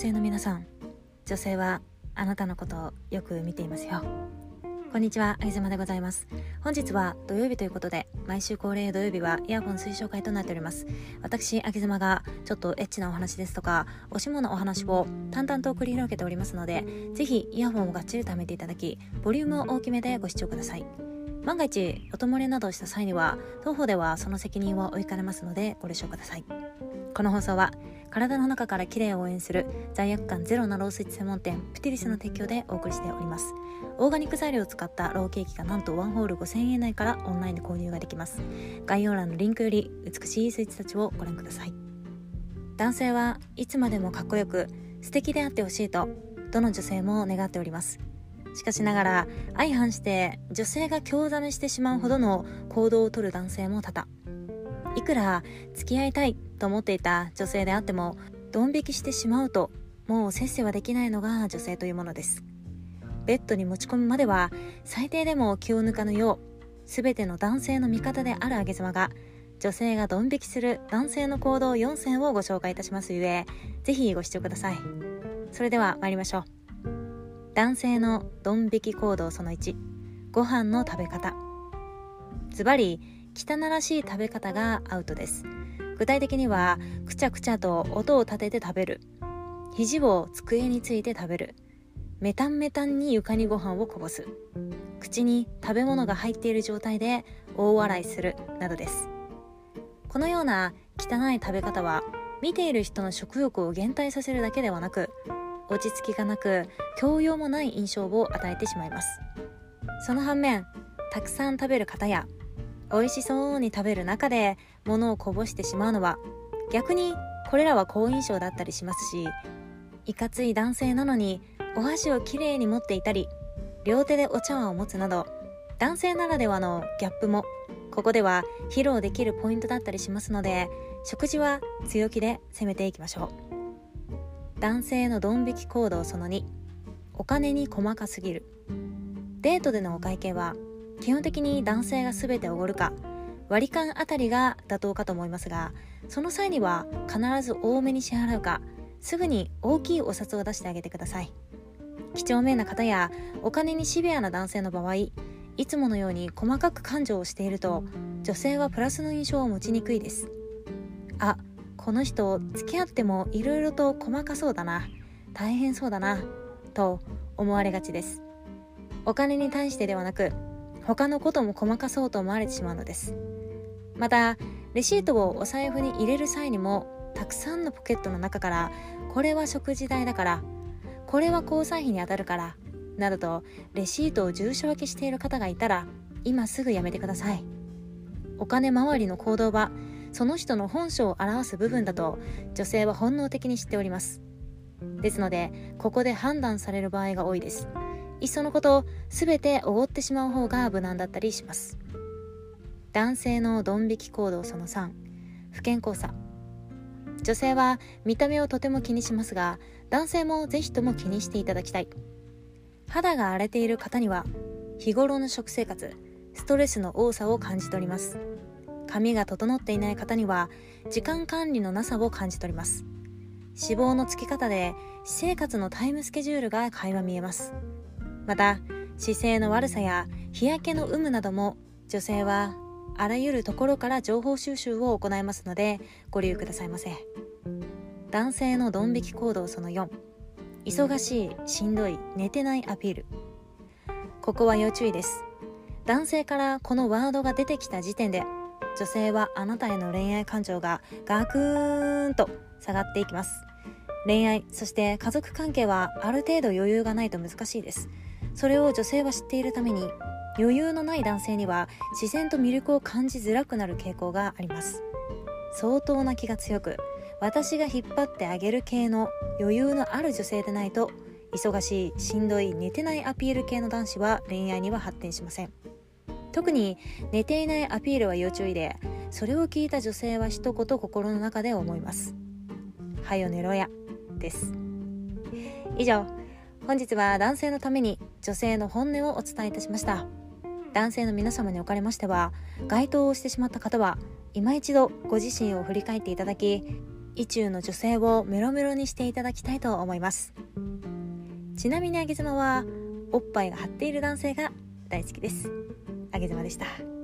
性の皆さん女性はあなたのことをよく見ていますよこんにちは、あげざまでございます。本日は土曜日ということで、毎週恒例土曜日はイヤホン推奨会となっております。私、あげざまがちょっとエッチなお話ですとか、おしものお話を淡々と繰り広げておりますので、ぜひイヤホンをがっちり貯めていただき、ボリュームを大きめでご視聴ください。万が一、音漏れなどした際には、当方ではその責任を負いかねますので、ご了承ください。この放送は体の中から綺麗を応援する罪悪感ゼロなロースイーツ専門店プティリスの提供でお送りしております。オーガニック材料を使ったローケーキがなんとワンホール5000円内からオンラインで購入ができます。概要欄のリンクより美しいスイーツたちをご覧ください。男性はいつまでもかっこよく素敵であってほしいとどの女性も願っております。しかしながら相反して女性が興ざめしてしまうほどの行動をとる男性も多々。いくら付き合いたいと思っていた女性であってもドン引きしてしまうともう接世はできないのが女性というものです。ベッドに持ち込むまでは最低でも気を抜かぬよう全ての男性の味方であるあげ妻が女性がドン引きする男性の行動4選をご紹介いたしますゆえぜひご視聴ください。それでは参りましょう。男性のドン引き行動その1ご飯の食べ方。ズバリ汚らしい食べ方がアウトです。具体的にはくちゃくちゃと音を立てて食べる。肘を机について食べる。メタンメタンに床にご飯をこぼす。口に食べ物が入っている状態で大笑いする。などです。このような汚い食べ方は見ている人の食欲を減退させるだけではなく落ち着きがなく教養もない印象を与えてしまいます。その反面たくさん食べる方や美味しそうに食べる中で物をこぼしてしまうのは逆にこれらは好印象だったりしますしいかつい男性なのにお箸をきれいに持っていたり両手でお茶碗を持つなど男性ならではのギャップもここでは披露できるポイントだったりしますので食事は強気で攻めていきましょう。男性のドン引き行動その2お金に細かすぎる。デートでのお会計は基本的に男性が全ておごるか割り勘あたりが妥当かと思いますがその際には必ず多めに支払うかすぐに大きいお札を出してあげてください。几帳面な方やお金にシビアな男性の場合いつものように細かく感情をしていると女性はプラスの印象を持ちにくいです。あこの人付き合ってもいろいろと細かそうだな大変そうだなと思われがちです。お金に対してではなく他のことも細かそうと思われてしまうのです。またレシートをお財布に入れる際にもたくさんのポケットの中からこれは食事代だからこれは交際費に当たるからなどとレシートを住所分けしている方がいたら今すぐやめてください。お金回りの行動はその人の本性を表す部分だと女性は本能的に知っております。ですのでここで判断される場合が多いです。いっそのこと全ておごってしまう方が無難だったりします。男性のドン引き行動その3不健康さ。女性は見た目をとても気にしますが男性もぜひとも気にしていただきたい。肌が荒れている方には日頃の食生活ストレスの多さを感じ取ります。髪が整っていない方には時間管理のなさを感じ取ります。脂肪のつき方で私生活のタイムスケジュールが垣間見えます。また姿勢の悪さや日焼けの有無なども女性はあらゆるところから情報収集を行いますのでご留意くださいませ。男性のドン引き行動その4忙しいしんどい寝てないアピール。ここは要注意です。男性からこのワードが出てきた時点で女性はあなたへの恋愛感情がガクーンと下がっていきます。恋愛そして家族関係はある程度余裕がないと難しいです。それを女性は知っているために余裕のない男性には自然と魅力を感じづらくなる傾向があります。相当な気が強く私が引っ張ってあげる系の余裕のある女性でないと忙しいしんどい寝てないアピール系の男子は恋愛には発展しません。特に寝ていないアピールは要注意でそれを聞いた女性は一言心の中で思います。はよ寝ろやです。以上。本日は男性のために女性の本音をお伝えいたしました。男性の皆様におかれましては該当をしてしまった方は今一度ご自身を振り返っていただき意中の女性をメロメロにしていただきたいと思います。ちなみにあげ妻はおっぱいが張っている男性が大好きです。あげ妻でした。